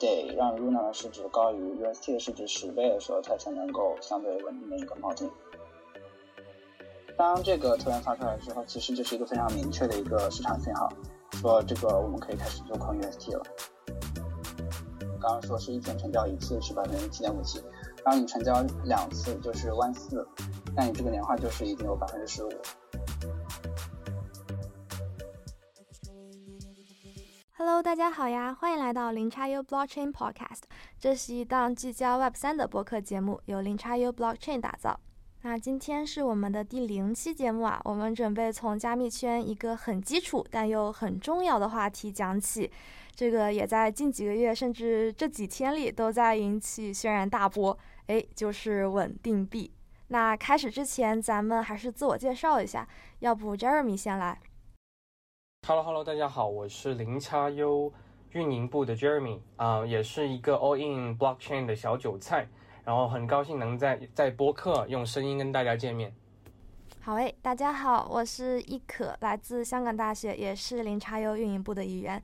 得让 Luna 的市值高于 UST 的市值十倍的时候，它才能够相对稳定的一个锚定。当这个特源发出来之后，其实就是一个非常明确的一个市场信号，说这个我们可以开始做空 UST 了。刚刚说是一天成交一次是百分之七点五七，当你成交两次就是万四，那你这个年化就是已经有百分之十五。Hello，大家好呀，欢迎来到零叉 U Blockchain Podcast。这是一档聚焦 Web 三的播客节目，由零叉 U Blockchain 打造。那今天是我们的第零期节目啊，我们准备从加密圈一个很基础但又很重要的话题讲起。这个也在近几个月甚至这几天里都在引起轩然大波，哎，就是稳定币。那开始之前，咱们还是自我介绍一下，要不 Jeremy 先来。Hello Hello，大家好，我是零叉 U 运营部的 Jeremy 啊，也是一个 All In Blockchain 的小韭菜。然后很高兴能在在播客用声音跟大家见面。好诶，大家好，我是易可，来自香港大学，也是零叉 U 运营部的一员，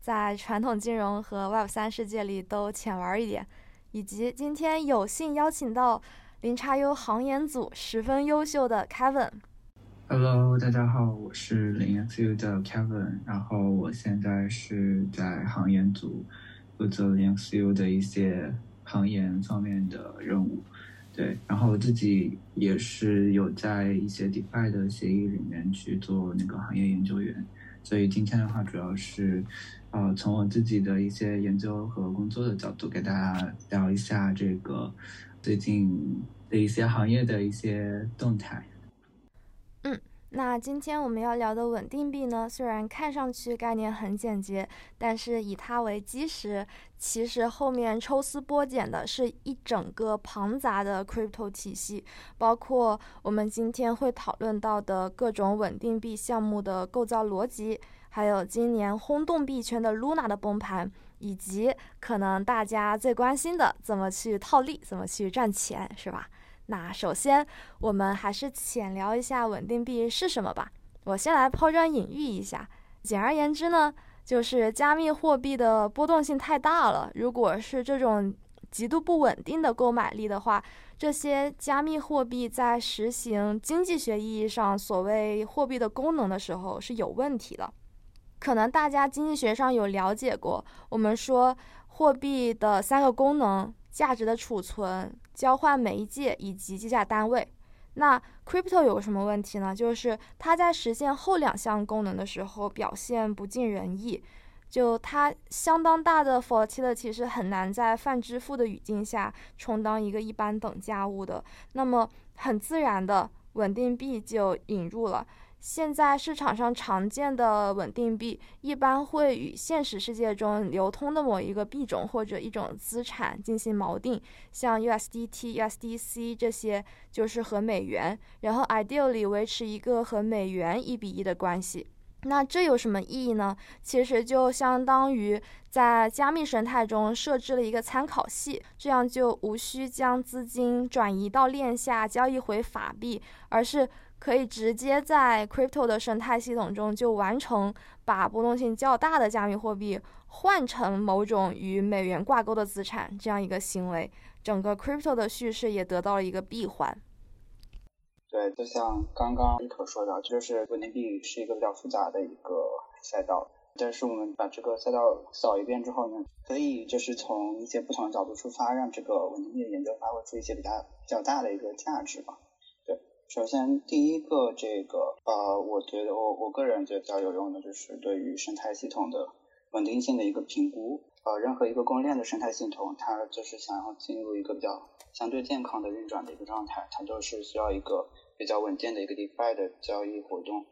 在传统金融和 Web 三世界里都浅玩一点，以及今天有幸邀请到零叉 U 行研组十分优秀的 Kevin。Hello，大家好，我是零 XU 的 Kevin，然后我现在是在行研组负责零 XU 的一些。行业方面的任务，对，然后我自己也是有在一些 DeFi 的协议里面去做那个行业研究员，所以今天的话主要是，呃，从我自己的一些研究和工作的角度给大家聊一下这个最近的一些行业的一些动态。嗯那今天我们要聊的稳定币呢，虽然看上去概念很简洁，但是以它为基石，其实后面抽丝剥茧的是一整个庞杂的 crypto 体系，包括我们今天会讨论到的各种稳定币项目的构造逻辑，还有今年轰动币圈的 Luna 的崩盘，以及可能大家最关心的怎么去套利，怎么去赚钱，是吧？那首先，我们还是浅聊一下稳定币是什么吧。我先来抛砖引玉一下。简而言之呢，就是加密货币的波动性太大了。如果是这种极度不稳定的购买力的话，这些加密货币在实行经济学意义上所谓货币的功能的时候是有问题的。可能大家经济学上有了解过，我们说货币的三个功能：价值的储存。交换媒介以及计价单位，那 crypto 有个什么问题呢？就是它在实现后两项功能的时候表现不尽人意，就它相当大的 volatility 是很难在泛支付的语境下充当一个一般等价物的。那么很自然的，稳定币就引入了。现在市场上常见的稳定币，一般会与现实世界中流通的某一个币种或者一种资产进行锚定，像 USDT、USDC 这些就是和美元，然后 ideally 维持一个和美元一比一的关系。那这有什么意义呢？其实就相当于在加密生态中设置了一个参考系，这样就无需将资金转移到链下交易回法币，而是。可以直接在 crypto 的生态系统中就完成把波动性较大的加密货币换成某种与美元挂钩的资产这样一个行为，整个 crypto 的叙事也得到了一个闭环。对，就像刚刚伊可说的，就是稳定币是一个比较复杂的一个赛道，但是我们把这个赛道扫一遍之后呢，可以就是从一些不同的角度出发，让这个稳定币的研究发挥出一些比较比较大的一个价值吧。首先，第一个这个呃，我觉得我我个人觉得比较有用的就是对于生态系统的稳定性的一个评估。呃，任何一个公链的生态系统，它就是想要进入一个比较相对健康的运转的一个状态，它就是需要一个比较稳健的一个 DeFi 的交易活动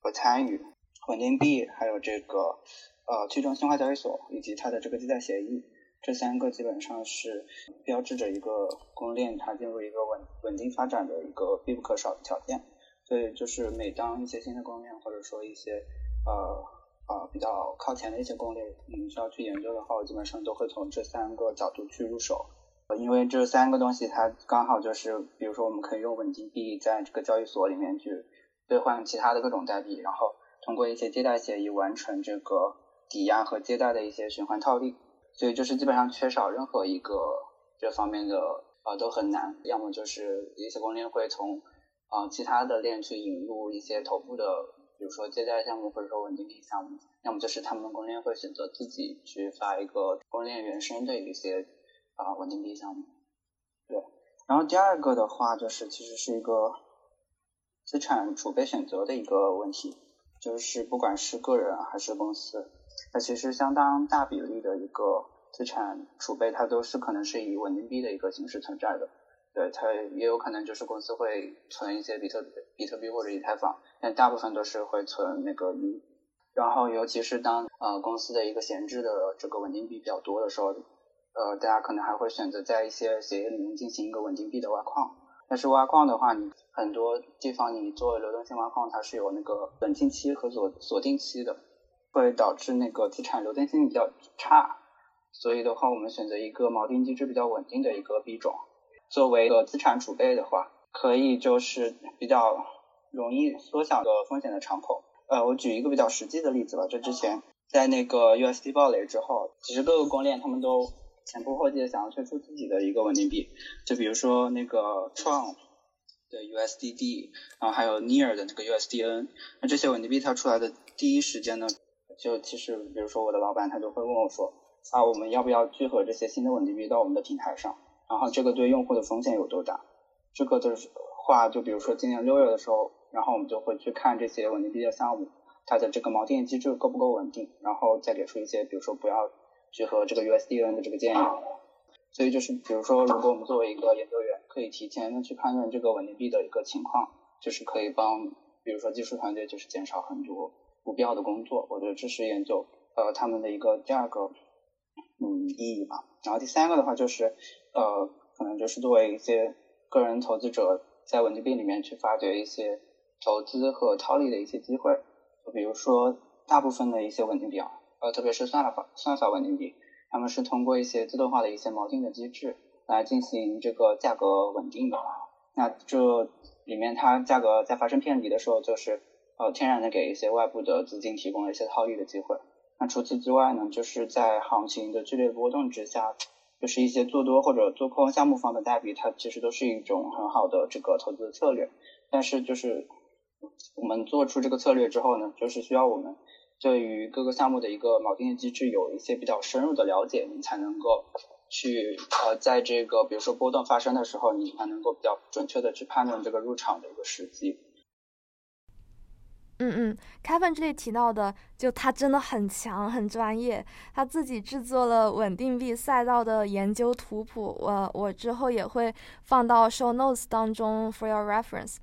和参与。稳定币还有这个呃去中心化交易所以及它的这个记载协议。这三个基本上是标志着一个公链它进入一个稳稳定发展的一个必不可少的条件。所以就是每当一些新的公链或者说一些呃呃比较靠前的一些公链，你需要去研究的话，我基本上都会从这三个角度去入手。因为这三个东西它刚好就是，比如说我们可以用稳定币在这个交易所里面去兑换其他的各种代币，然后通过一些借贷协议完成这个抵押和借贷的一些循环套利。所以就是基本上缺少任何一个这方面的呃都很难，要么就是一些公链会从呃其他的链去引入一些头部的，比如说借贷项目或者说稳定币项目，要么就是他们公链会选择自己去发一个公链原生的一些啊稳定币项目。对，然后第二个的话就是其实是一个资产储备选择的一个问题，就是不管是个人还是公司。那其实相当大比例的一个资产储备，它都是可能是以稳定币的一个形式存在的。对，它也有可能就是公司会存一些比特比特币或者以太坊，但大部分都是会存那个币。然后尤其是当呃公司的一个闲置的这个稳定币比较多的时候，呃，大家可能还会选择在一些协议里面进行一个稳定币的挖矿。但是挖矿的话，你很多地方你做流动性挖矿，它是有那个冷静期和锁锁定期的。会导致那个资产流动性比较差，所以的话，我们选择一个锚定机制比较稳定的一个币种，作为一个资产储备的话，可以就是比较容易缩小个风险的敞口。呃，我举一个比较实际的例子吧，就之前在那个 USD 暴雷之后，其实各个公链他们都前仆后继的想要推出自己的一个稳定币，就比如说那个创的 USDD，然后还有 Near 的那个 USDN，那这些稳定币它出来的第一时间呢。就其实，比如说我的老板他就会问我说，啊，我们要不要聚合这些新的稳定币到我们的平台上？然后这个对用户的风险有多大？这个的话，就比如说今年六月的时候，然后我们就会去看这些稳定币的项目，它的这个锚定机制够不够稳定，然后再给出一些，比如说不要聚合这个 USDN 的这个建议。所以就是，比如说，如果我们作为一个研究员，可以提前的去判断这个稳定币的一个情况，就是可以帮，比如说技术团队就是减少很多。不必要的工作，我觉得这是研究呃他们的一个第二个嗯意义吧。然后第三个的话就是呃可能就是作为一些个人投资者在稳定币里面去发掘一些投资和套利的一些机会。就比如说大部分的一些稳定币啊，呃特别是算法算法稳定币，他们是通过一些自动化的一些锚定的机制来进行这个价格稳定的。那这里面它价格在发生偏离的时候就是。呃，天然的给一些外部的资金提供了一些套利的机会。那除此之外呢，就是在行情的剧烈波动之下，就是一些做多或者做空项目方的代币，它其实都是一种很好的这个投资策略。但是就是我们做出这个策略之后呢，就是需要我们对于各个项目的一个锚定的机制有一些比较深入的了解，你才能够去呃，在这个比如说波动发生的时候，你才能够比较准确的去判断这个入场的一个时机。嗯嗯，Kevin 这里提到的，就他真的很强，很专业，他自己制作了稳定币赛道的研究图谱，我我之后也会放到 show notes 当中 for your reference。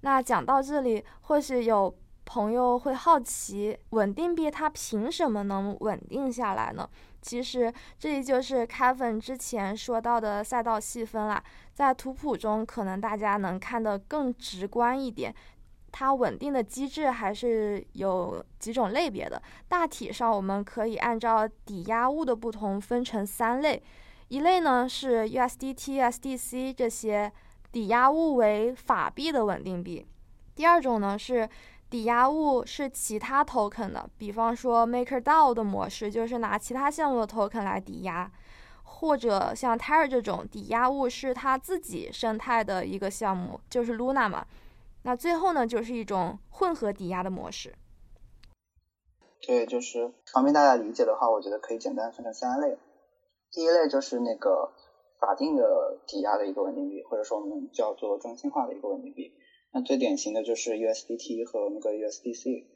那讲到这里，或许有朋友会好奇，稳定币它凭什么能稳定下来呢？其实这里就是 Kevin 之前说到的赛道细分啦，在图谱中可能大家能看得更直观一点。它稳定的机制还是有几种类别的，大体上我们可以按照抵押物的不同分成三类，一类呢是 USDT、SDC 这些抵押物为法币的稳定币，第二种呢是抵押物是其他 token 的，比方说 MakerDAO 的模式就是拿其他项目的 token 来抵押，或者像 Terra 这种抵押物是它自己生态的一个项目，就是 Luna 嘛。那最后呢，就是一种混合抵押的模式。对，就是方便大家理解的话，我觉得可以简单分成三类。第一类就是那个法定的抵押的一个稳定币，或者说我们叫做中心化的一个稳定币。那最典型的就是 USDT 和那个 USDC。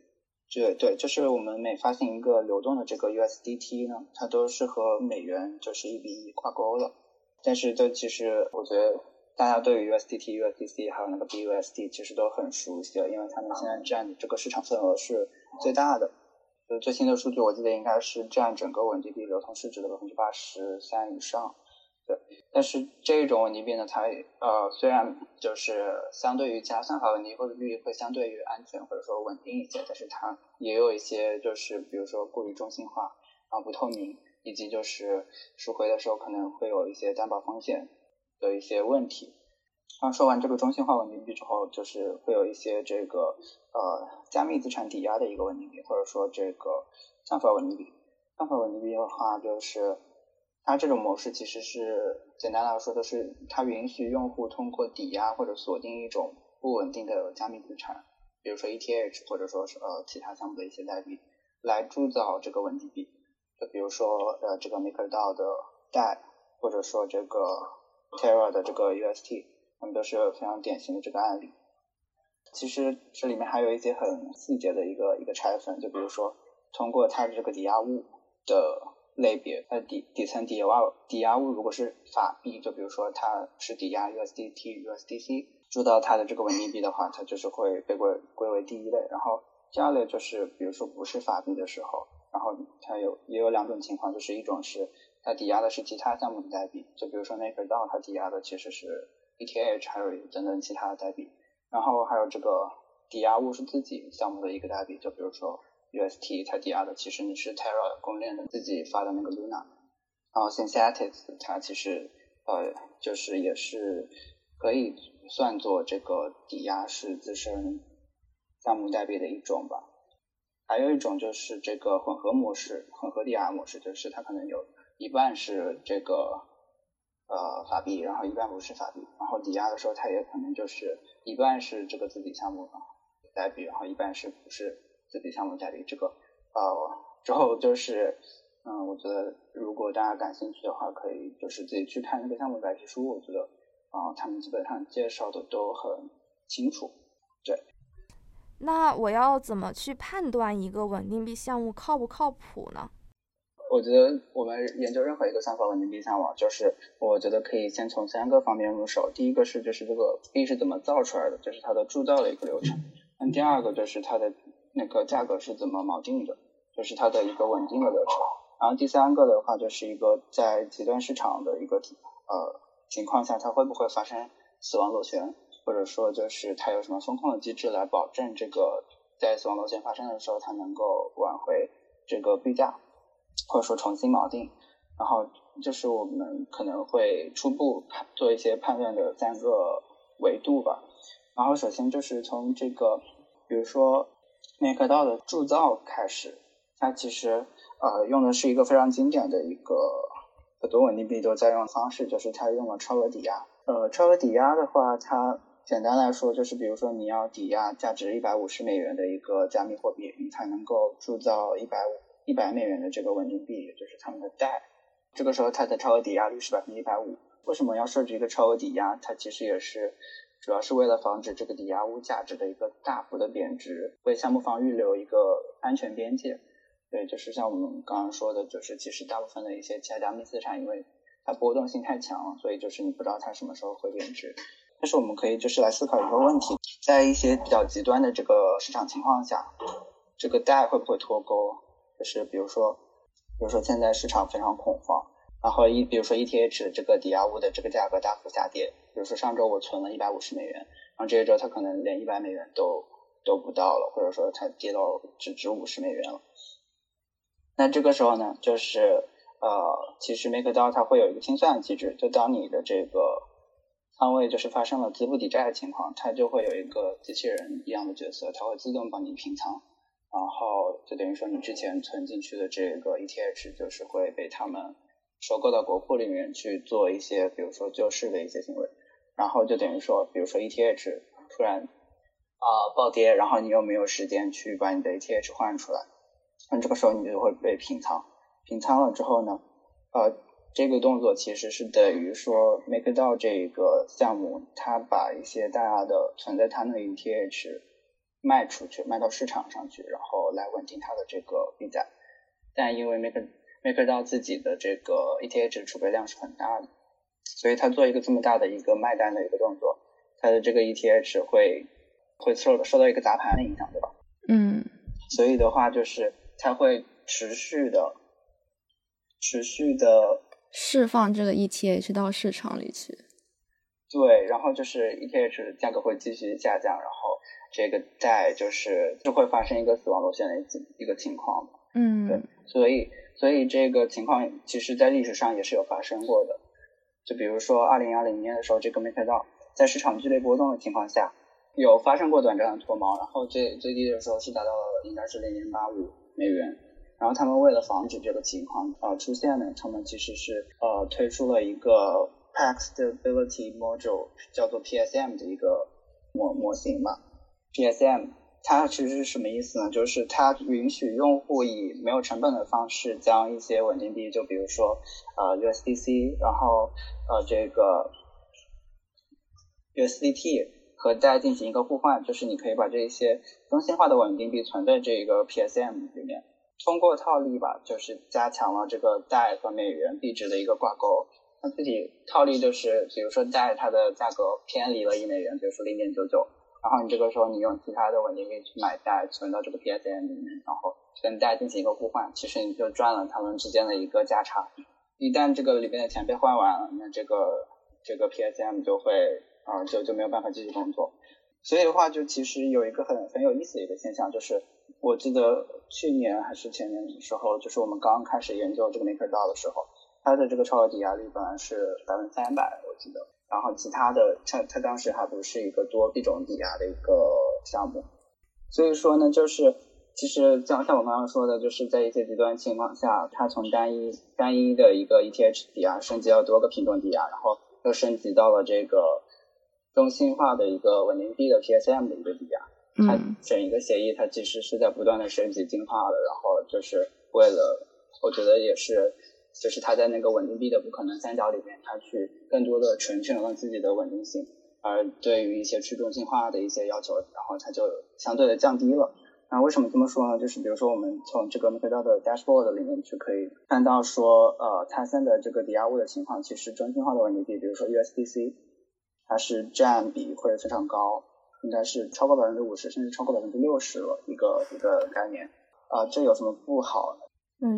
对对，就是我们每发行一个流动的这个 USDT 呢，它都是和美元就是一比一挂钩了。但是这其实我觉得。大家对于 USDT、USDC 还有那个 BUSD 其实都很熟悉了，因为他们现在占的这个市场份额是最大的。就最新的数据，我记得应该是占整个稳定币流通市值的百分之八十三以上。对，但是这种稳定币呢，它呃虽然就是相对于其他算法稳定币会相对于安全或者说稳定一些，但是它也有一些就是比如说过于中心化，然后不透明，以及就是赎回的时候可能会有一些担保风险。的一些问题。刚说完这个中心化稳定币之后，就是会有一些这个呃加密资产抵押的一个稳定币，或者说这个算法稳定币。算法稳定币的话，就是它这种模式其实是简单来说，就是它允许用户通过抵押或者锁定一种不稳定的加密资产，比如说 ETH 或者说是呃其他项目的一些代币，来铸造这个稳定币。就比如说呃这个 MakerDAO 的代，或者说这个 Terra 的这个 UST，他们都是非常典型的这个案例。其实这里面还有一些很细节的一个一个拆分，就比如说通过它的这个抵押物的类别，它底底层抵押抵押物如果是法币，就比如说它是抵押 USDT、USDC 注到它的这个稳定币的话，它就是会被归归为第一类。然后第二类就是比如说不是法币的时候，然后它有也有两种情况，就是一种是它抵押的是其他项目的代币，就比如说 MakerDAO 它抵押的其实是 ETH 还有等等其他的代币。然后还有这个抵押物是自己项目的一个代币，就比如说 UST，它抵押的其实你是 Terra 公链的自己发的那个 Luna，然后 Synthetix 它其实呃就是也是可以算作这个抵押是自身项目代币的一种吧。还有一种就是这个混合模式，混合抵押模式，就是它可能有一半是这个呃法币，然后一半不是法币，然后抵押的时候它也可能就是。一半是这个自己项目代币，然后一半是不是自己项目代币。这个呃之后就是嗯，我觉得如果大家感兴趣的话，可以就是自己去看那个项目白皮书。我觉得啊，他们基本上介绍的都很清楚。对。那我要怎么去判断一个稳定币项目靠不靠谱呢？我觉得我们研究任何一个算法稳定币项目，就是我觉得可以先从三个方面入手。第一个是就是这个币是怎么造出来的，就是它的铸造的一个流程。那第二个就是它的那个价格是怎么锚定的，就是它的一个稳定的流程。然后第三个的话就是一个在极端市场的一个呃情况下，它会不会发生死亡螺旋，或者说就是它有什么风控的机制来保证这个在死亡螺旋发生的时候，它能够挽回这个币价。或者说重新锚定，然后就是我们可能会初步判做一些判断的三个维度吧。然后首先就是从这个，比如说 MakerDAO 的铸造开始，它其实呃用的是一个非常经典的一个很多稳定币都在用的方式，就是它用了超额抵押。呃，超额抵押的话，它简单来说就是，比如说你要抵押价值一百五十美元的一个加密货币，你才能够铸造一百五。一百美元的这个稳定币，也就是他们的贷，这个时候它的超额抵押率是百分之一百五。为什么要设置一个超额抵押？它其实也是主要是为了防止这个抵押物价值的一个大幅的贬值，为项目方预留一个安全边界。对，就是像我们刚刚说的，就是其实大部分的一些其他加密资产，因为它波动性太强了，所以就是你不知道它什么时候会贬值。但是我们可以就是来思考一个问题，在一些比较极端的这个市场情况下，这个贷会不会脱钩？就是比如说，比如说现在市场非常恐慌，然后一比如说 ETH 这个抵押物的这个价格大幅下跌，比如说上周我存了一百五十美元，然后这一周它可能连一百美元都都不到了，或者说它跌到只值五十美元了。那这个时候呢，就是呃，其实 MakerDAO 它会有一个清算机制，就当你的这个仓位就是发生了资不抵债的情况，它就会有一个机器人一样的角色，它会自动帮你平仓。然后就等于说，你之前存进去的这个 ETH 就是会被他们收购到国库里面去做一些，比如说救市的一些行为。然后就等于说，比如说 ETH 突然啊暴跌，然后你又没有时间去把你的 ETH 换出来，那这个时候你就会被平仓。平仓了之后呢，呃，这个动作其实是等于说 MakerDAO 这个项目，它把一些大家的存在它那 ETH。卖出去，卖到市场上去，然后来稳定它的这个币价。但因为 Maker MakerDAO 自己的这个 ETH 储备量是很大的，所以它做一个这么大的一个卖单的一个动作，它的这个 ETH 会会受受到一个砸盘的影响，对吧？嗯。所以的话，就是它会持续的、持续的释放这个 ETH 到市场里去。对，然后就是 ETH 价格会继续下降，然后。这个债就是就会发生一个死亡螺旋的一一个情况，嗯，对，所以所以这个情况其实在历史上也是有发生过的，就比如说二零二零年的时候，这个 MakerDAO 在市场剧烈波动的情况下，有发生过短暂的脱锚，然后最最低的时候是达到了应该是零点八五美元，然后他们为了防止这个情况呃出现呢，他们其实是呃推出了一个 Pack Stability Module，叫做 PSM 的一个模模型吧。PSM 它其实是什么意思呢？就是它允许用户以没有成本的方式将一些稳定币，就比如说呃 USDC，然后呃这个 USDT 和大家进行一个互换，就是你可以把这些中心化的稳定币存在这个 PSM 里面。通过套利吧，就是加强了这个贷和美元币值的一个挂钩。那自己套利就是，比如说贷它的价格偏离了一美元，比如说零点九九，然后你这个时候你用其他的稳定币去买贷存到这个 PSM 里面，然后跟贷进行一个互换，其实你就赚了他们之间的一个价差。一旦这个里边的钱被换完了，那这个这个 PSM 就会啊就就没有办法继续工作。所以的话，就其实有一个很很有意思的一个现象，就是。我记得去年还是前年的时候，就是我们刚开始研究这个 MakerDAO 的时候，它的这个超额抵押率本来是百分之三百，我记得。然后其他的，它它当时还不是一个多币种抵押的一个项目。所以说呢，就是其实像像我刚刚说的，就是在一些极端情况下，它从单一单一的一个 ETH 抵押升级到多个品种抵押，然后又升级到了这个中心化的一个稳定币的 PSM 的一个抵押。它整一个协议，它其实是在不断的升级进化的，然后就是为了，我觉得也是，就是它在那个稳定币的不可能三角里面，它去更多的成全了自己的稳定性，而对于一些去中心化的一些要求，然后它就相对的降低了。那为什么这么说呢？就是比如说我们从这个 m a k e d a o 的 dashboard 里面就可以看到说，呃，泰森的这个抵押物的情况，其实中心化的稳定币，比如说 USDC，它是占比会非常高。应该是超过百分之五十，甚至超过百分之六十了一个一个概念啊，这有什么不好？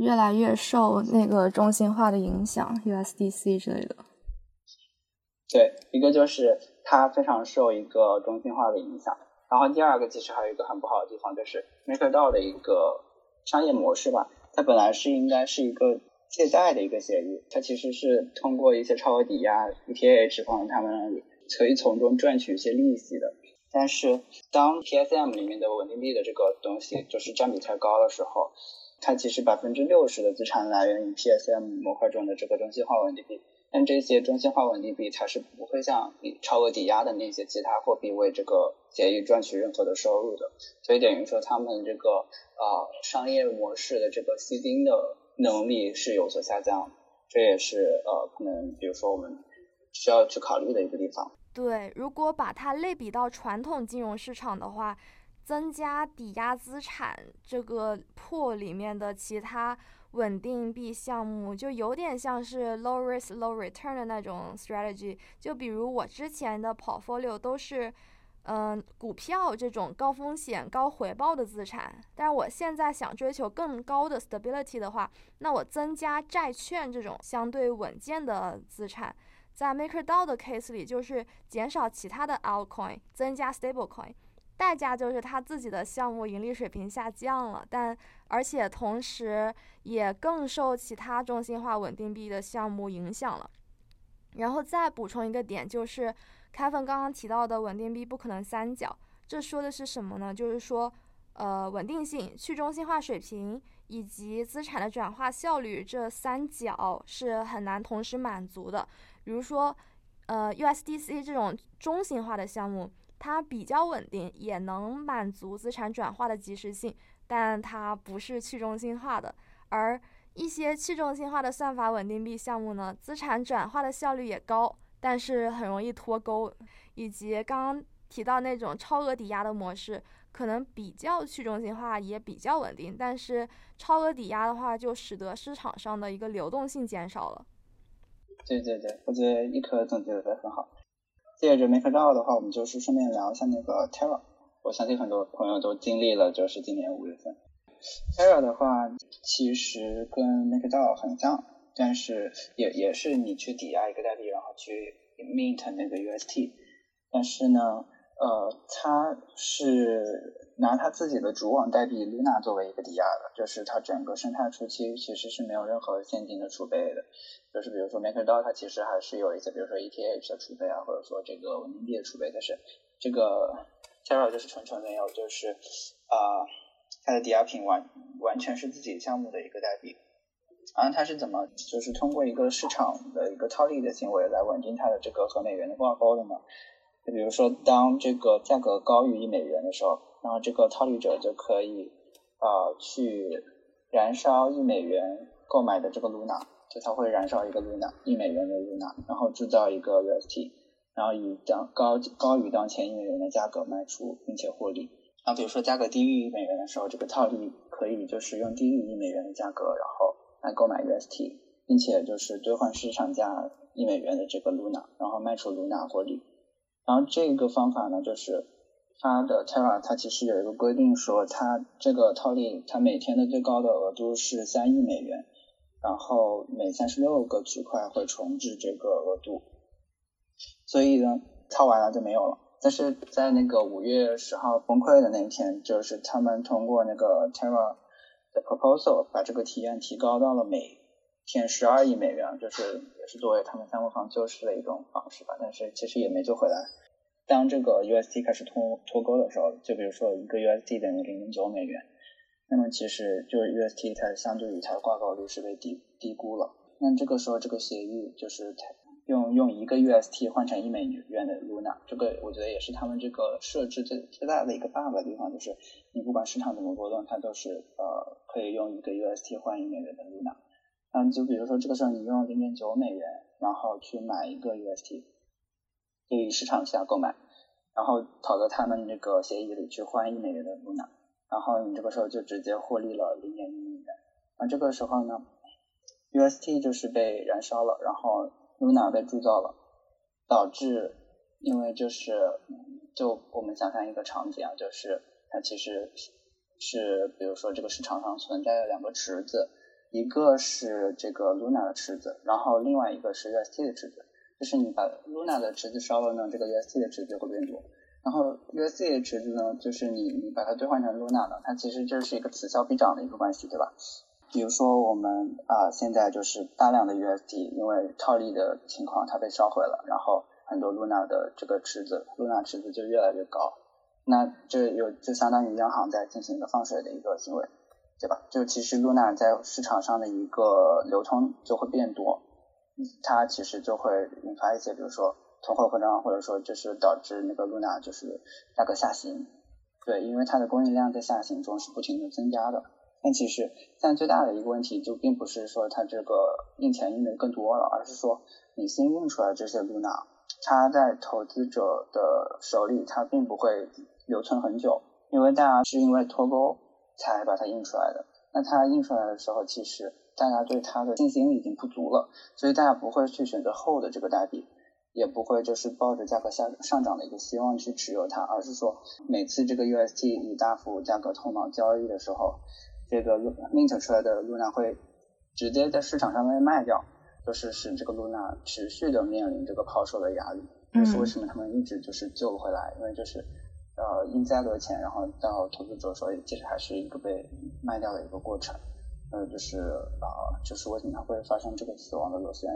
越来越受那个中心化的影响，USDC 之类的。对，一个就是它非常受一个中心化的影响，然后第二个其实还有一个很不好的地方，就是 MakerDAO 的一个商业模式吧，它本来是应该是一个借贷的一个协议，它其实是通过一些超额抵押 ETH 放在他们那里，可以从中赚取一些利息的。但是，当 PSM 里面的稳定币的这个东西就是占比太高的时候，它其实百分之六十的资产来源于 PSM 模块中的这个中心化稳定币，但这些中心化稳定币它是不会像超额抵押的那些其他货币为这个协议赚取任何的收入的，所以等于说他们这个呃商业模式的这个吸金的能力是有所下降，这也是呃可能比如说我们需要去考虑的一个地方。对，如果把它类比到传统金融市场的话，增加抵押资产这个破里面的其他稳定币项目，就有点像是 low risk low return 的那种 strategy。就比如我之前的 portfolio 都是，嗯，股票这种高风险高回报的资产，但是我现在想追求更高的 stability 的话，那我增加债券这种相对稳健的资产。在 MakerDAO 的 case 里，就是减少其他的 altcoin，增加 stablecoin，代价就是他自己的项目盈利水平下降了，但而且同时也更受其他中心化稳定币的项目影响了。然后再补充一个点，就是开芬刚刚提到的稳定币不可能三角，这说的是什么呢？就是说，呃，稳定性、去中心化水平以及资产的转化效率这三角是很难同时满足的。比如说，呃，USDC 这种中心化的项目，它比较稳定，也能满足资产转化的及时性，但它不是去中心化的。而一些去中心化的算法稳定币项目呢，资产转化的效率也高，但是很容易脱钩。以及刚刚提到那种超额抵押的模式，可能比较去中心化，也比较稳定，但是超额抵押的话，就使得市场上的一个流动性减少了。对对对，我觉得一可总结的很好。借着 MakerDAO 的话，我们就是顺便聊一下那个 Terra。我相信很多朋友都经历了，就是今年五月份。Terra 的话，其实跟 MakerDAO 很像，但是也也是你去抵押一个代币，然后去 mint 那个 UST。但是呢，呃，它是。拿他自己的主网代币 Luna 作为一个抵押的，就是它整个生态初期其实是没有任何现金的储备的，就是比如说 MakerDAO 它其实还是有一些，比如说 ETH 的储备啊，或者说这个稳定币的储备，但是这个 Terra 就是纯纯没有，就是啊它的抵押品完完全是自己项目的一个代币。然后它是怎么就是通过一个市场的一个套利的行为来稳定它的这个和美元的挂钩的呢？就比如说，当这个价格高于一美元的时候，然后这个套利者就可以啊去燃烧一美元购买的这个 Luna，就他会燃烧一个 Luna 一美元的 Luna，然后制造一个 UST，然后以当高高于当前一美元的价格卖出，并且获利。然后比如说价格低于一美元的时候，这个套利可以就是用低于一美元的价格，然后来购买 UST，并且就是兑换市场价一美元的这个 Luna，然后卖出 Luna 获利。然后这个方法呢，就是它的 Terra 它其实有一个规定说，它这个套利它每天的最高的额度是三亿美元，然后每三十六个区块会重置这个额度，所以呢套完了就没有了。但是在那个五月十号崩溃的那一天，就是他们通过那个 Terra 的 proposal 把这个体验提高到了每天十二亿美元，就是也是作为他们项目方救市的一种方式吧，但是其实也没救回来。当这个 UST 开始脱脱钩的时候，就比如说一个 UST 等于零点九美元，那么其实就是 UST 它相对于它的挂钩率是被低低估了。那这个时候这个协议就是用用一个 UST 换成一美元的 Luna，这个我觉得也是他们这个设置最最大的一个 bug 的地方，就是你不管市场怎么波动，它都是呃可以用一个 UST 换一美元的 Luna。嗯，就比如说这个时候你用零点九美元，然后去买一个 UST，就以市场价购买，然后跑到他们这个协议里去换一美元的 Luna，然后你这个时候就直接获利了零点一元。那这个时候呢，UST 就是被燃烧了，然后 Luna 被铸造了，导致因为就是就我们想象一个场景啊，就是它其实是比如说这个市场上存在的两个池子。一个是这个 Luna 的池子，然后另外一个是 UST 的池子。就是你把 Luna 的池子烧了呢，这个 UST 的池子就会变多。然后 UST 的池子呢，就是你你把它兑换成 Luna 呢，它其实就是一个此消彼长的一个关系，对吧？比如说我们啊现在就是大量的 UST，因为套利的情况它被烧毁了，然后很多 Luna 的这个池子，Luna 池子就越来越高。那这有就相当于央行在进行一个放水的一个行为。对吧？就其实 Luna 在市场上的一个流通就会变多，它其实就会引发一些，比如说通货膨胀，或者说就是导致那个 Luna 就是价格下行。对，因为它的供应量在下行中是不停的增加的。但其实现在最大的一个问题就并不是说它这个印钱印的更多了，而是说你新印出来这些 Luna，它在投资者的手里它并不会留存很久，因为大家是因为脱钩。才把它印出来的。那它印出来的时候，其实大家对它的信心已经不足了，所以大家不会去选择后的这个代币，也不会就是抱着价格下上涨的一个希望去持有它，而是说每次这个 UST 以大幅价格通道交易的时候，这个 mint 出来的 Luna 会直接在市场上面卖掉，就是使这个 Luna 持续的面临这个抛售的压力。这是为什么他们一直就是救不回来，因为就是。呃，印再多钱，然后到投资者手里，其实还是一个被卖掉的一个过程。呃，就是啊，就是为什么会发生这个死亡的螺旋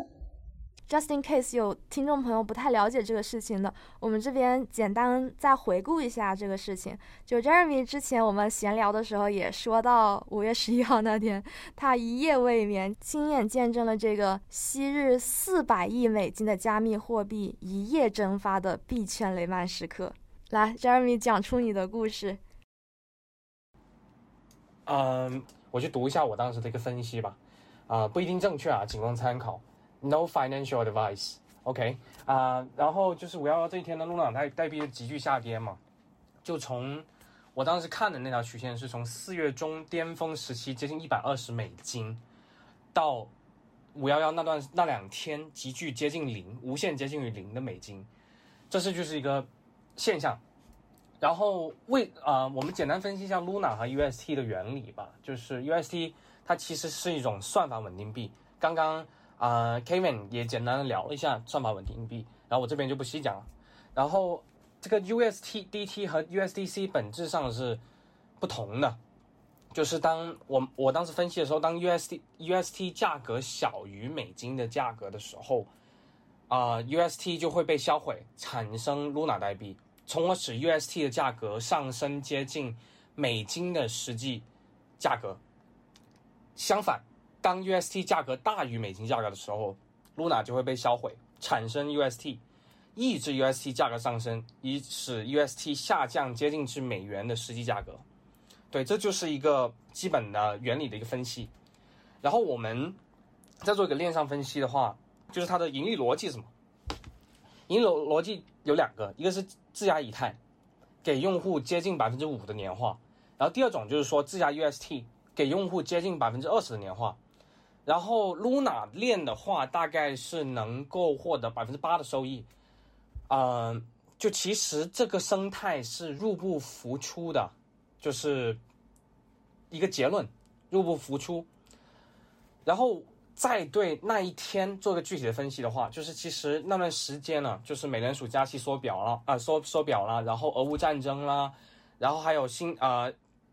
？Just in case 有听众朋友不太了解这个事情的，我们这边简单再回顾一下这个事情。就 Jeremy 之前我们闲聊的时候也说到，五月十一号那天，他一夜未眠，亲眼见证了这个昔日四百亿美金的加密货币一夜蒸发的币圈雷曼时刻。来，Jeremy 讲出你的故事。嗯，我去读一下我当时的一个分析吧。啊，不一定正确啊，仅供参考。No financial advice。OK。啊，然后就是五幺幺这一天的 Luna 代代币急剧下跌嘛，就从我当时看的那条曲线是从四月中巅峰时期接近一百二十美金，到五幺幺那段那两天急剧接近零，无限接近于零的美金，这是就是一个。现象，然后为啊，我们简单分析一下 Luna 和 UST 的原理吧。就是 UST 它其实是一种算法稳定币。刚刚啊，Kevin 也简单的聊了一下算法稳定币，然后我这边就不细讲了。然后这个 USTDT 和 USDC 本质上是不同的，就是当我我当时分析的时候，当 UST UST 价格小于美金的价格的时候，啊，UST 就会被销毁，产生 Luna 代币。从而使 UST 的价格上升接近美金的实际价格。相反，当 UST 价格大于美金价格的时候，Luna 就会被销毁，产生 UST，抑制 UST 价格上升，以使 UST 下降接近至美元的实际价格。对，这就是一个基本的原理的一个分析。然后我们再做一个链上分析的话，就是它的盈利逻辑是什么？盈利逻逻辑有两个，一个是质押以太，给用户接近百分之五的年化；然后第二种就是说质押 UST。给用户接近百分之二十的年化，然后 Luna 链的话，大概是能够获得百分之八的收益。嗯，就其实这个生态是入不敷出的，就是一个结论，入不敷出。然后再对那一天做个具体的分析的话，就是其实那段时间呢，就是美联储加息缩表了啊，缩缩表了，然后俄乌战争啦，然后还有新呃，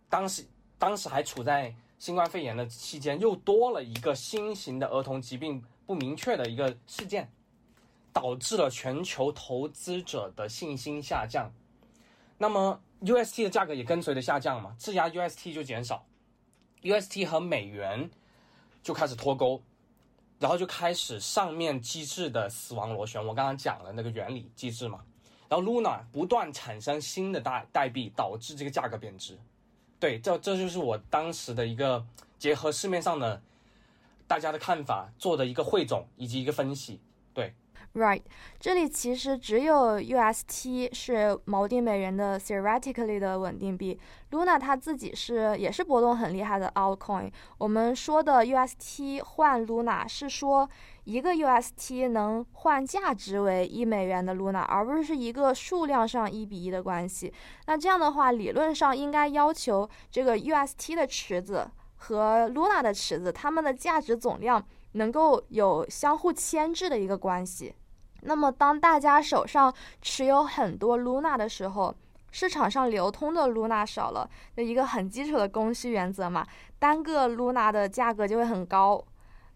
当时。当时还处在新冠肺炎的期间，又多了一个新型的儿童疾病不明确的一个事件，导致了全球投资者的信心下降。那么 UST 的价格也跟随着下降嘛，质押 UST 就减少，UST 和美元就开始脱钩，然后就开始上面机制的死亡螺旋。我刚刚讲了那个原理机制嘛，然后 Luna 不断产生新的代代币，导致这个价格贬值。对，这这就是我当时的一个结合市面上的大家的看法做的一个汇总以及一个分析。对，Right，这里其实只有 UST 是锚定美元的 theoretically 的稳定币，Luna 它自己是也是波动很厉害的 altcoin。我们说的 UST 换 Luna 是说。一个 UST 能换价值为一美元的 Luna，而不是一个数量上一比一的关系。那这样的话，理论上应该要求这个 UST 的池子和 Luna 的池子，它们的价值总量能够有相互牵制的一个关系。那么，当大家手上持有很多 Luna 的时候，市场上流通的 Luna 少了，就一个很基础的供需原则嘛，单个 Luna 的价格就会很高。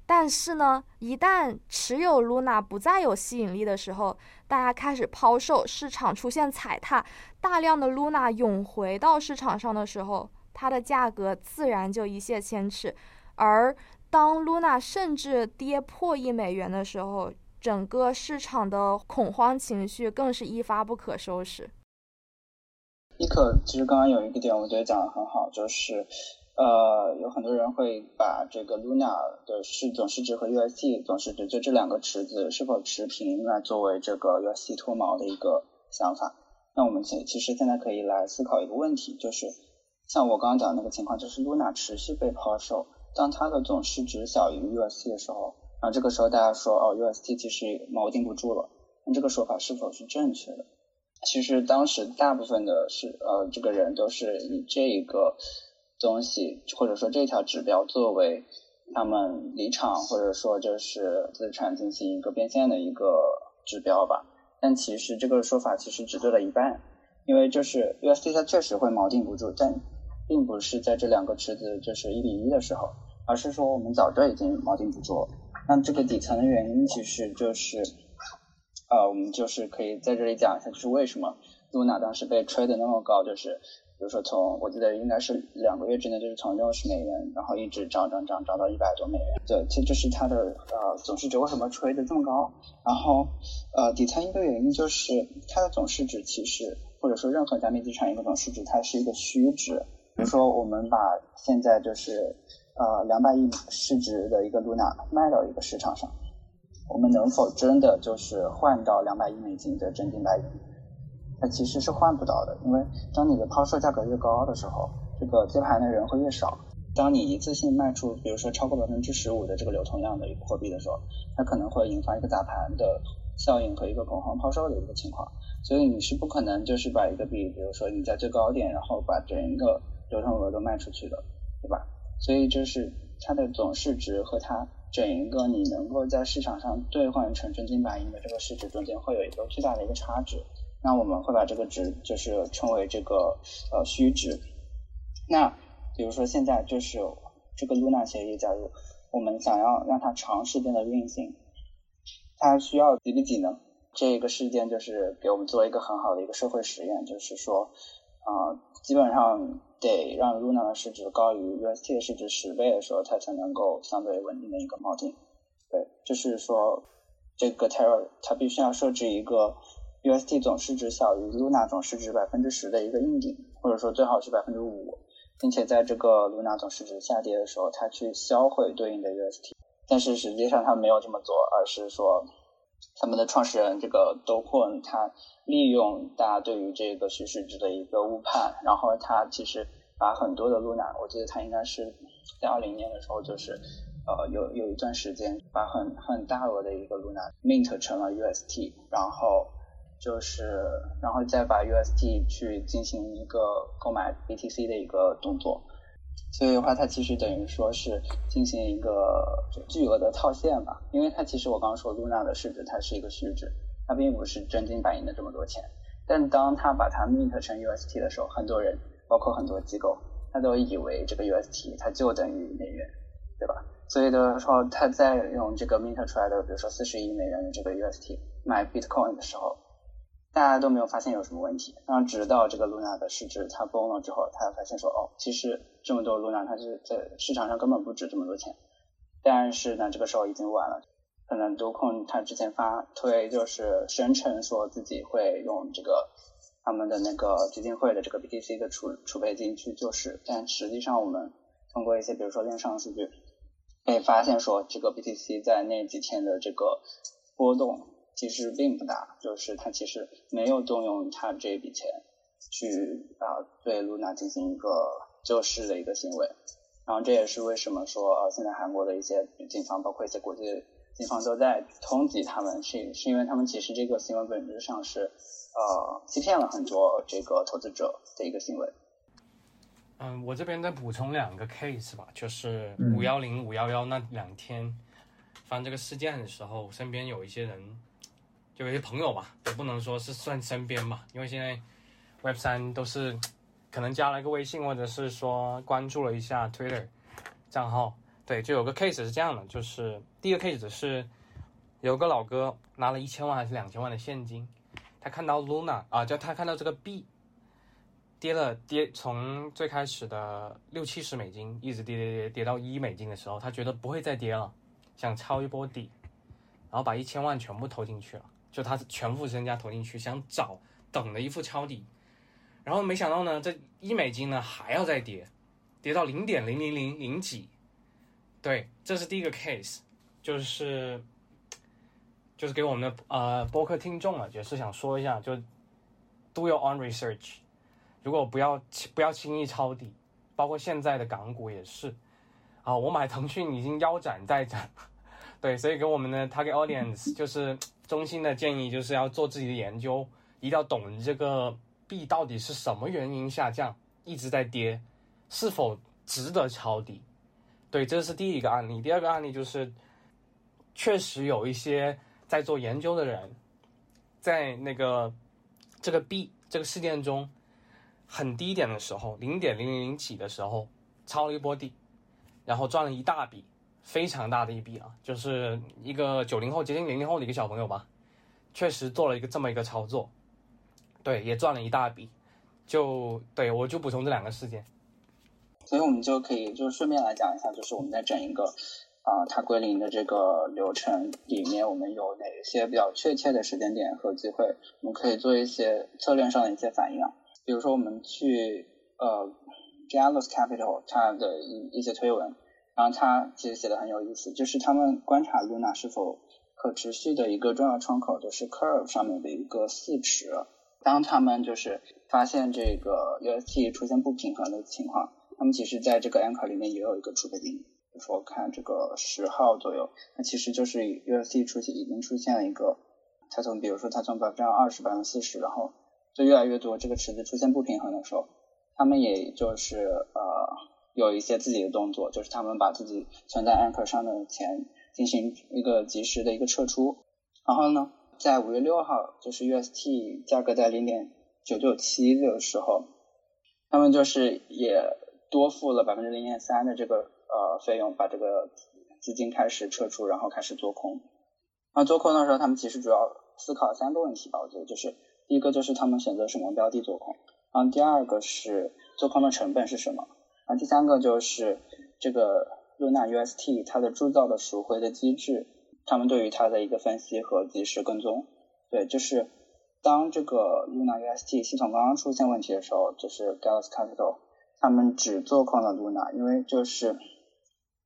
但是呢，一旦持有 Luna 不再有吸引力的时候，大家开始抛售，市场出现踩踏，大量的 Luna 涌回到市场上的时候，它的价格自然就一泻千尺。而当 Luna 甚至跌破一美元的时候，整个市场的恐慌情绪更是一发不可收拾。尼克，其实刚刚有一个点，我觉得讲的很好，就是。呃，有很多人会把这个 Luna 的市总市值和 UST 总市值就这两个池子是否持平来作为这个 UST 脱毛的一个想法。那我们其其实现在可以来思考一个问题，就是像我刚刚讲的那个情况，就是 Luna 持续被抛售，当它的总市值小于 UST 的时候，啊，这个时候大家说哦，UST 其实锚定不住了，那这个说法是否是正确的？其实当时大部分的是呃这个人都是以这一个。东西或者说这条指标作为他们离场或者说就是资产进行一个变现的一个指标吧，但其实这个说法其实只对了一半，因为就是 UST 它确实会锚定不住，但并不是在这两个池子就是一比一的时候，而是说我们早就已经锚定不住了。那这个底层的原因其实就是，呃，我们就是可以在这里讲一下，就是为什么 Luna 当时被吹的那么高，就是。比如说，从我记得应该是两个月之内，就是从六十美元，然后一直涨涨涨涨到一百多美元。对，这就是它的呃总市值为什么吹的这么高。然后呃底层一个原因就是它的总市值其实或者说任何加密资产一个总市值它是一个虚值。比如说我们把现在就是呃两百亿市值的一个 Luna 卖到一个市场上，我们能否真的就是换到两百亿美金的真金白银？它其实是换不到的，因为当你的抛售价格越高的时候，这个接盘的人会越少。当你一次性卖出，比如说超过百分之十五的这个流通量的一个货币的时候，它可能会引发一个砸盘的效应和一个恐慌抛售的一个情况。所以你是不可能就是把一个币，比如说你在最高点，然后把整个流通额都卖出去的，对吧？所以就是它的总市值和它整一个你能够在市场上兑换成真金白银的这个市值中间会有一个巨大的一个差值。那我们会把这个值就是称为这个呃虚值。那比如说现在就是这个 Luna 协议加入，我们想要让它长时间的运行，它需要几比几呢？这个事件就是给我们做一个很好的一个社会实验，就是说啊，基本上得让 Luna 的市值高于 UST 的市值十倍的时候，它才能够相对稳定的一个锚定。对，就是说这个 Terra 它必须要设置一个 UST 总市值小于 Luna 总市值百分之十的一个硬顶，或者说最好是百分之五，并且在这个 Luna 总市值下跌的时候，它去销毁对应的 UST。但是实际上它没有这么做，而是说。他们的创始人这个多困他利用大家对于这个叙事值的一个误判，然后他其实把很多的 Luna，我记得他应该是在二零年的时候，就是呃有有一段时间把很很大额的一个 Luna mint 成了 UST，然后就是然后再把 UST 去进行一个购买 BTC 的一个动作。所以的话，它其实等于说是进行一个巨额的套现吧，因为它其实我刚刚说 Luna 的市值它是一个虚值，它并不是真金白银的这么多钱。但当它把它 mint 成 UST 的时候，很多人，包括很多机构，他都以为这个 UST 它就等于美元，对吧？所以的说，他在用这个 mint 出来的，比如说四十亿美元的这个 UST 买 Bitcoin 的时候。大家都没有发现有什么问题，然后直到这个 Luna 的市值它崩了之后，他发现说，哦，其实这么多 Luna 它是在市场上根本不值这么多钱。但是呢，这个时候已经晚了，可能多空他之前发推就是声称说自己会用这个他们的那个基金会的这个 BTC 的储储备金去救市，但实际上我们通过一些比如说链上的数据可以发现说，这个 BTC 在那几天的这个波动。其实并不大，就是他其实没有动用他这笔钱去啊对 Luna 进行一个救市的一个行为，然后这也是为什么说呃现在韩国的一些警方，包括一些国际警方都在通缉他们，是是因为他们其实这个行为本质上是呃欺骗了很多这个投资者的一个行为。嗯，我这边再补充两个 case 吧，就是五幺零五幺幺那两天发生这个事件的时候，身边有一些人。就有些朋友吧，也不能说是算身边吧，因为现在 Web 三都是可能加了一个微信，或者是说关注了一下 Twitter 账号。对，就有个 case 是这样的，就是第一个 case 是有个老哥拿了一千万还是两千万的现金，他看到 Luna 啊，就他看到这个币跌了跌，从最开始的六七十美金一直跌跌跌跌到一美金的时候，他觉得不会再跌了，想抄一波底，然后把一千万全部投进去了。就他全副身家投进去，想找等的一副抄底，然后没想到呢，这一美金呢还要再跌，跌到零点零零零零几，对，这是第一个 case，就是就是给我们的呃播客听众啊，也是想说一下，就 do your own research，如果不要不要轻易抄底，包括现在的港股也是，啊，我买腾讯已经腰斩再斩，对，所以给我们的 target audience 就是。中心的建议就是要做自己的研究，一定要懂这个币到底是什么原因下降，一直在跌，是否值得抄底？对，这是第一个案例。第二个案例就是，确实有一些在做研究的人，在那个这个币这个事件中很低点的时候，零点零零零几的时候抄了一波底，然后赚了一大笔。非常大的一笔啊，就是一个九零后接近零零后的一个小朋友吧，确实做了一个这么一个操作，对，也赚了一大笔。就对我就补充这两个事件，所以我们就可以就顺便来讲一下，就是我们在整一个啊它归零的这个流程里面，我们有哪一些比较确切的时间点和机会，我们可以做一些策略上的一些反应啊，比如说我们去呃 j a l o s Capital 它的一一些推文。然后他其实写的很有意思，就是他们观察 Luna 是否可持续的一个重要窗口，就是 Curve 上面的一个四池。当他们就是发现这个 UST 出现不平衡的情况，他们其实在这个 Anchor 里面也有一个储备金。比如说看这个十号左右，那其实就是 UST 出现已经出现了一个，它从比如说它从百分之二十、百分之四十，然后就越来越多这个池子出现不平衡的时候，他们也就是呃。有一些自己的动作，就是他们把自己存在 Anchor 上的钱进行一个及时的一个撤出。然后呢，在五月六号，就是 UST 价格在零点九九七的时候，他们就是也多付了百分之零点三的这个呃费用，把这个资金开始撤出，然后开始做空。那做空的时候，他们其实主要思考三个问题吧，我觉得就是第一个就是他们选择什么标的做空，然后第二个是做空的成本是什么？然后第三个就是这个 Luna UST 它的铸造的赎回的机制，他们对于它的一个分析和及时跟踪。对，就是当这个 Luna UST 系统刚刚出现问题的时候，就是 Galaxy Capital 他们只做空了 Luna，因为就是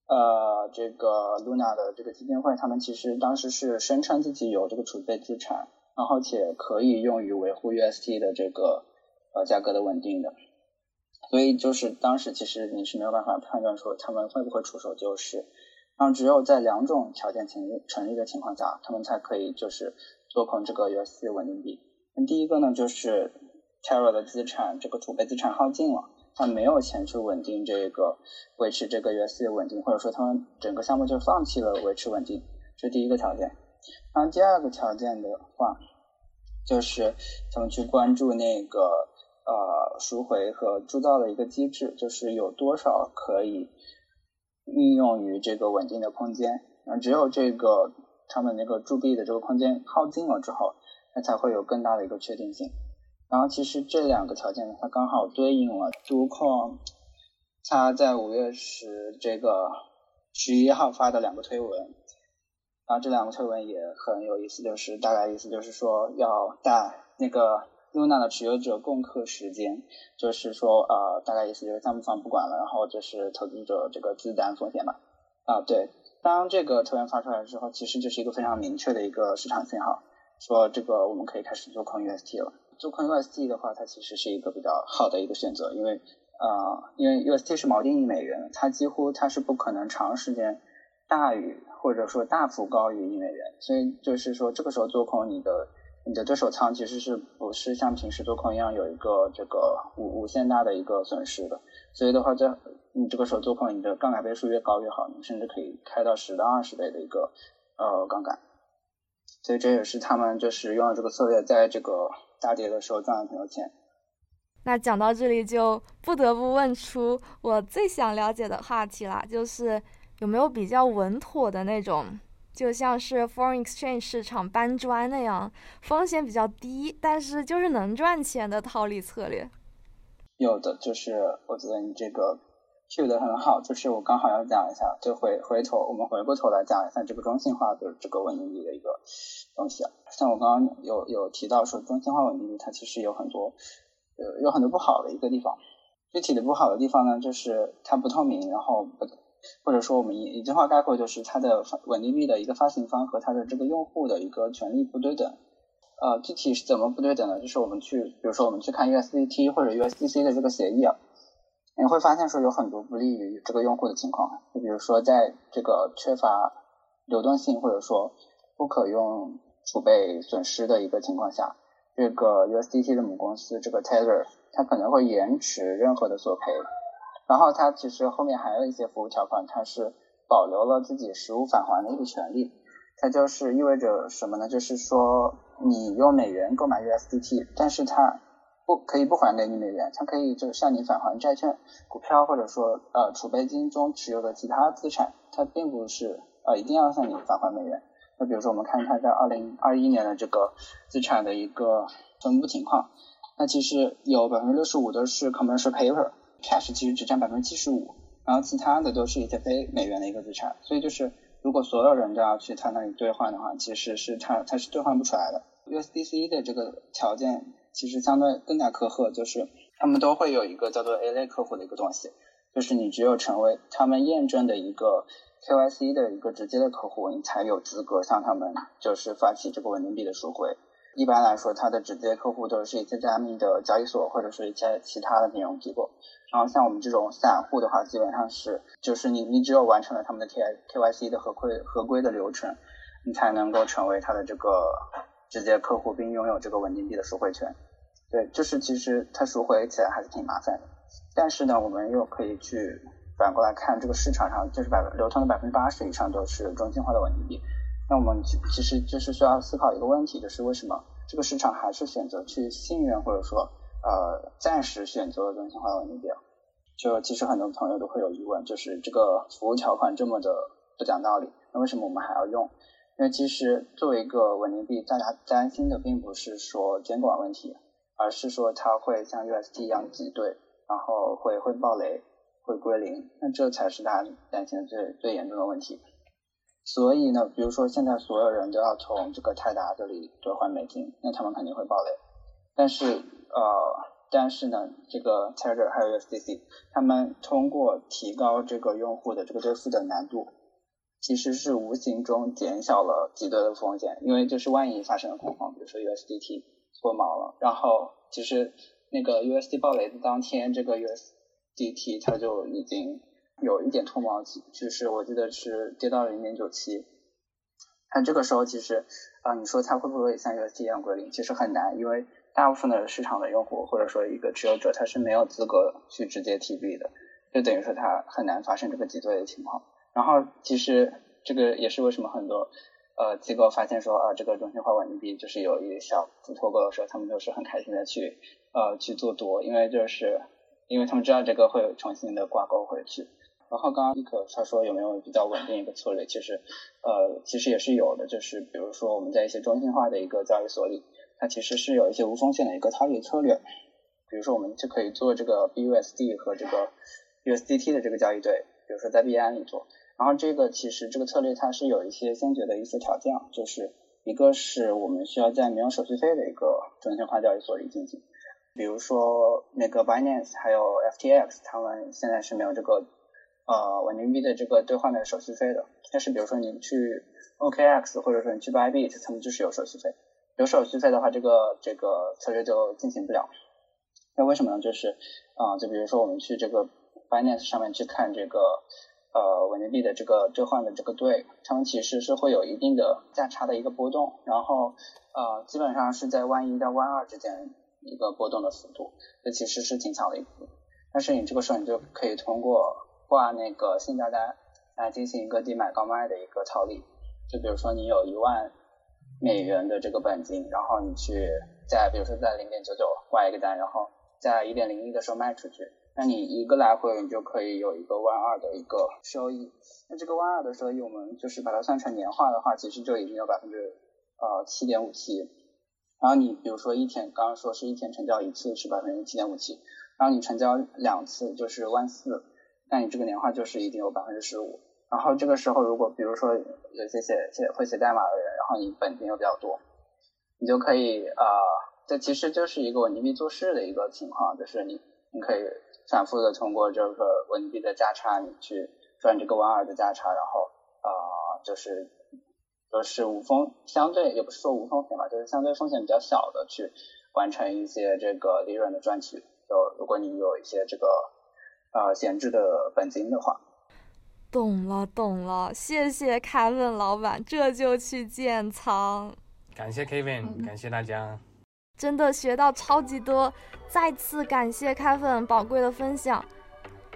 呃这个 Luna 的这个基金会，他们其实当时是声称自己有这个储备资产，然后且可以用于维护 UST 的这个呃价格的稳定的，所以就是当时其实你是没有办法判断说他们会不会出手救市，然后只有在两种条件成立成立的情况下，他们才可以就是做空这个 US 稳定币。那第一个呢，就是 Terra 的资产这个储备资产耗尽了，他没有钱去稳定这个维持这个 US 稳定，或者说他们整个项目就放弃了维持稳定，这是第一个条件。然后第二个条件的话，就是他们去关注那个呃赎回和铸造的一个机制，就是有多少可以运用于这个稳定的空间。那只有这个他们那个铸币的这个空间耗尽了之后，那才会有更大的一个确定性。然后其实这两个条件呢，它刚好对应了杜矿，他在五月十这个十一号发的两个推文。然后这两个推文也很有意思，就是大概意思就是说要在那个 Luna 的持有者共克时间，就是说呃大概意思就是项目方不管了，然后就是投资者这个自担风险吧。啊对，当这个推文发出来之后，其实就是一个非常明确的一个市场信号，说这个我们可以开始做空 UST 了。做空 UST 的话，它其实是一个比较好的一个选择，因为呃因为 UST 是锚定一美元，它几乎它是不可能长时间大于。或者说大幅高于一美元，所以就是说这个时候做空你的你的对手仓其实是不是像平时做空一样有一个这个无无限大的一个损失的，所以的话在你这个时候做空你的杠杆倍数越高越好，你甚至可以开到十到二十倍的一个呃杠杆，所以这也是他们就是用了这个策略，在这个大跌的时候赚了挺多钱。那讲到这里就不得不问出我最想了解的话题了，就是。有没有比较稳妥的那种，就像是 foreign exchange 市场搬砖那样，风险比较低，但是就是能赚钱的套利策略？有的，就是我觉得你这个 Q 的很好，就是我刚好要讲一下，就回回头我们回过头来讲一下这个中性化的这个稳定币的一个东西啊。像我刚刚有有提到说，中性化稳定币它其实有很多呃有很多不好的一个地方，具体的不好的地方呢，就是它不透明，然后不。或者说，我们一一句话概括，就是它的稳定币的一个发行方和它的这个用户的一个权利不对等。呃，具体是怎么不对等呢？就是我们去，比如说我们去看 USDT 或者 USDC 的这个协议啊，你会发现说有很多不利于这个用户的情况。就比如说，在这个缺乏流动性或者说不可用储备损失的一个情况下，这个 USDT 的母公司这个 Tether 它可能会延迟任何的索赔。然后它其实后面还有一些服务条款，它是保留了自己实物返还的一个权利。它就是意味着什么呢？就是说你用美元购买 USDT，但是它不可以不还给你美元，它可以就向你返还债券、股票或者说呃储备金中持有的其他资产，它并不是呃一定要向你返还美元。那比如说我们看它在二零二一年的这个资产的一个分布情况，那其实有百分之六十五都是 commercial paper。Cash 其实只占百分之七十五，然后其他的都是一些非美元的一个资产，所以就是如果所有人都要去他那里兑换的话，其实是他他是兑换不出来的。USDC 的这个条件其实相对更加苛刻，就是他们都会有一个叫做 A 类客户的一个东西，就是你只有成为他们验证的一个 KYC 的一个直接的客户，你才有资格向他们就是发起这个稳定币的赎回。一般来说，它的直接客户都是一些加密的交易所或者是一些其他的金融机构。然后像我们这种散户的话，基本上是就是你你只有完成了他们的 K K Y C 的合规合规的流程，你才能够成为他的这个直接客户，并拥有这个稳定币的赎回权。对，就是其实它赎回起来还是挺麻烦的。但是呢，我们又可以去反过来看，这个市场上就是百流通的百分之八十以上都是中心化的稳定币。那我们其实就是需要思考一个问题，就是为什么这个市场还是选择去信任或者说呃暂时选择了中心化的稳定币？就其实很多朋友都会有疑问，就是这个服务条款这么的不讲道理，那为什么我们还要用？因为其实作为一个稳定币，大家担心的并不是说监管问题，而是说它会像 UST 一样挤兑，然后会会爆雷，会归零，那这才是大家担心的最最严重的问题。所以呢，比如说现在所有人都要从这个泰达这里兑换美金，那他们肯定会爆雷。但是呃，但是呢，这个 Tether 还有 USDC，他们通过提高这个用户的这个兑付的难度，其实是无形中减小了挤兑的风险。因为就是万一发生了恐慌，比如说 USDT 脱锚了，然后其实那个 USD 爆雷的当天，这个 USDT 它就已经。有一点脱毛就是，我记得是跌到了零点九七。那这个时候其实啊，你说它会不会像 UST 一样归零？其实很难，因为大部分的市场的用户或者说一个持有者，他是没有资格去直接提币的，就等于说他很难发生这个挤兑的情况。然后其实这个也是为什么很多呃机构发现说啊，这个中心化稳定币就是有一小幅脱钩的时候，他们都是很开心的去呃去做多，因为就是因为他们知道这个会重新的挂钩回去。然后刚刚立可他说有没有比较稳定一个策略？其实，呃，其实也是有的。就是比如说我们在一些中心化的一个交易所里，它其实是有一些无风险的一个套利策略。比如说我们就可以做这个 BUSD 和这个 USDT 的这个交易对，比如说在币安里做。然后这个其实这个策略它是有一些先决的一些条件，就是一个是我们需要在没有手续费的一个中心化交易所里进行。比如说那个 Binance 还有 FTX，他们现在是没有这个。呃，稳定币的这个兑换的手续费的，但是比如说你去 OKX 或者说你去 Bybit，他们就是有手续费，有手续费的话，这个这个策略就进行不了。那为什么呢？就是啊，就比如说我们去这个 Binance 上面去看这个呃稳定币的这个兑换的这个对，他们其实是会有一定的价差的一个波动，然后呃基本上是在万一到万二之间一个波动的幅度，这其实是挺小的一部分。但是你这个时候你就可以通过挂那个信价单来进行一个低买高卖的一个套利，就比如说你有一万美元的这个本金，然后你去在比如说在零点九九挂一个单，然后在一点零一的时候卖出去，那你一个来回你就可以有一个万二的一个收益。那这个万二的收益，我们就是把它算成年化的话，其实就已经有百分之呃七点五七。然后你比如说一天，刚刚说是一天成交一次是百分之七点五七，然后你成交两次就是万四。那你这个年化就是一定有百分之十五，然后这个时候如果比如说有些写写会写代码的人，然后你本金又比较多，你就可以呃，这其实就是一个稳定币做事的一个情况，就是你你可以反复的通过这个稳定币的价差，你去赚这个万二的价差，然后呃就是就是无风相对也不是说无风险吧，就是相对风险比较小的去完成一些这个利润的赚取。就如果你有一些这个。啊，闲置的本金的话，懂了懂了，谢谢凯文老板，这就去建仓。感谢 Kevin，感谢大家，真的学到超级多，再次感谢凯文宝贵的分享，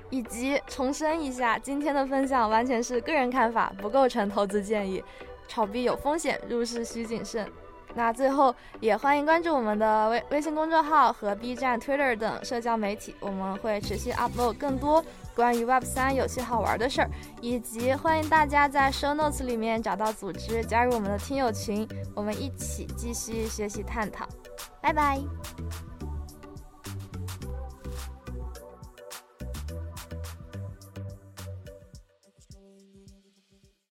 以及重申一下，今天的分享完全是个人看法，不构成投资建议，炒币有风险，入市需谨慎。那最后也欢迎关注我们的微微信公众号和 B 站、Twitter 等社交媒体，我们会持续 upload 更多关于 Web 三有趣好玩的事儿，以及欢迎大家在 Show Notes 里面找到组织，加入我们的听友群，我们一起继续学习探讨。拜拜。